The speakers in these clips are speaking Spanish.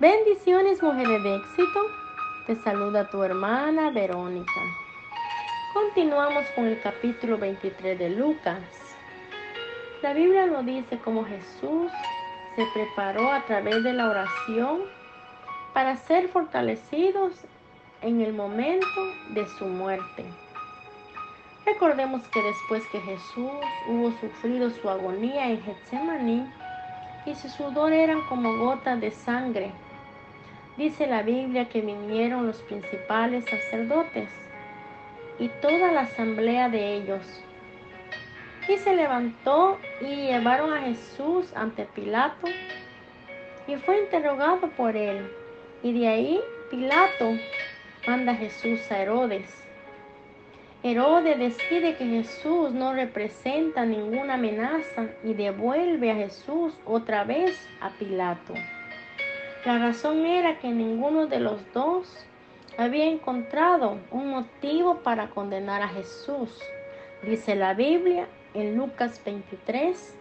Bendiciones, mujeres de éxito. Te saluda tu hermana Verónica. Continuamos con el capítulo 23 de Lucas. La Biblia nos dice cómo Jesús se preparó a través de la oración para ser fortalecidos en el momento de su muerte. Recordemos que después que Jesús hubo sufrido su agonía en Getsemaní y su sudor eran como gotas de sangre, dice la Biblia que vinieron los principales sacerdotes y toda la asamblea de ellos. Y se levantó y llevaron a Jesús ante Pilato y fue interrogado por él. Y de ahí Pilato manda a Jesús a Herodes. Herodes decide que Jesús no representa ninguna amenaza y devuelve a Jesús otra vez a Pilato. La razón era que ninguno de los dos había encontrado un motivo para condenar a Jesús. Dice la Biblia en Lucas 23,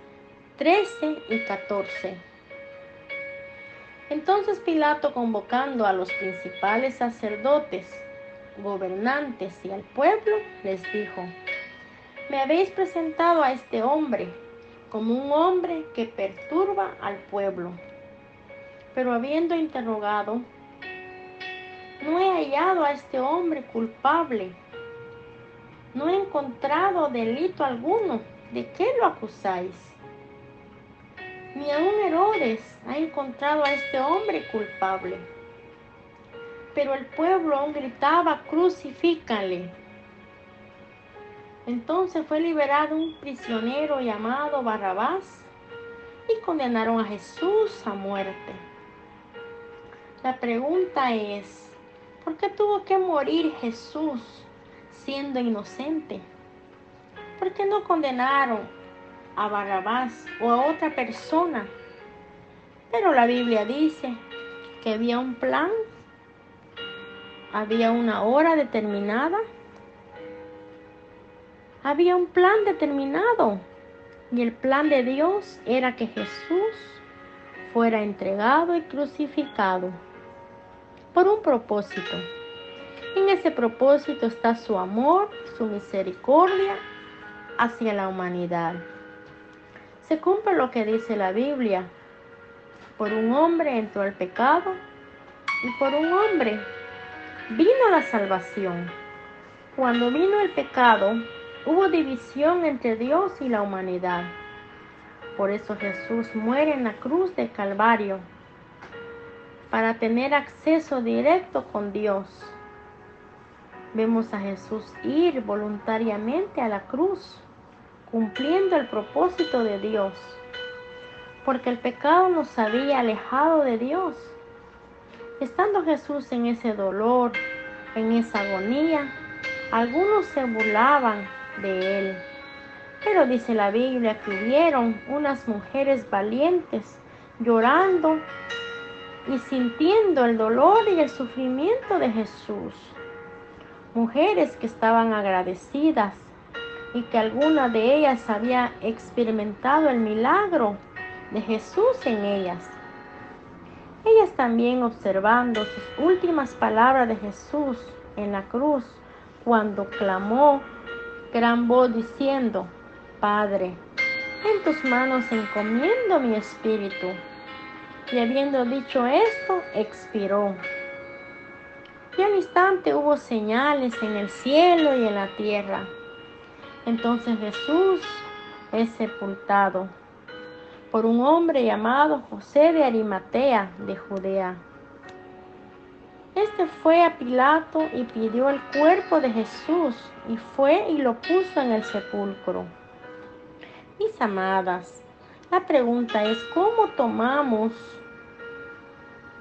13 y 14. Entonces Pilato, convocando a los principales sacerdotes, gobernantes y al pueblo, les dijo, me habéis presentado a este hombre como un hombre que perturba al pueblo pero habiendo interrogado, no he hallado a este hombre culpable. No he encontrado delito alguno. ¿De qué lo acusáis? Ni aun Herodes ha encontrado a este hombre culpable. Pero el pueblo aún gritaba, crucifícale. Entonces fue liberado un prisionero llamado Barrabás y condenaron a Jesús a muerte. La pregunta es, ¿por qué tuvo que morir Jesús siendo inocente? ¿Por qué no condenaron a Barrabás o a otra persona? Pero la Biblia dice que había un plan, había una hora determinada, había un plan determinado y el plan de Dios era que Jesús fuera entregado y crucificado por un propósito. En ese propósito está su amor, su misericordia hacia la humanidad. Se cumple lo que dice la Biblia. Por un hombre entró el pecado y por un hombre vino la salvación. Cuando vino el pecado, hubo división entre Dios y la humanidad. Por eso Jesús muere en la cruz de Calvario para tener acceso directo con Dios. Vemos a Jesús ir voluntariamente a la cruz, cumpliendo el propósito de Dios, porque el pecado nos había alejado de Dios. Estando Jesús en ese dolor, en esa agonía, algunos se burlaban de él. Pero dice la Biblia que hubieron unas mujeres valientes llorando y sintiendo el dolor y el sufrimiento de Jesús. Mujeres que estaban agradecidas y que alguna de ellas había experimentado el milagro de Jesús en ellas. Ellas también observando sus últimas palabras de Jesús en la cruz cuando clamó gran voz diciendo, Padre, en tus manos encomiendo mi espíritu. Y habiendo dicho esto, expiró. Y al instante hubo señales en el cielo y en la tierra. Entonces Jesús es sepultado por un hombre llamado José de Arimatea de Judea. Este fue a Pilato y pidió el cuerpo de Jesús y fue y lo puso en el sepulcro. Mis amadas, la pregunta es, ¿cómo tomamos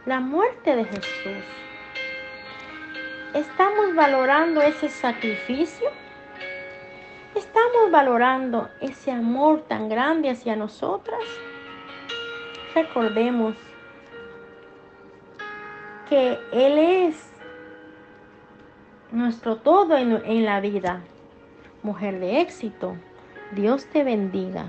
la muerte de Jesús. ¿Estamos valorando ese sacrificio? ¿Estamos valorando ese amor tan grande hacia nosotras? Recordemos que Él es nuestro todo en, la vida. Mujer de éxito, Dios te bendiga.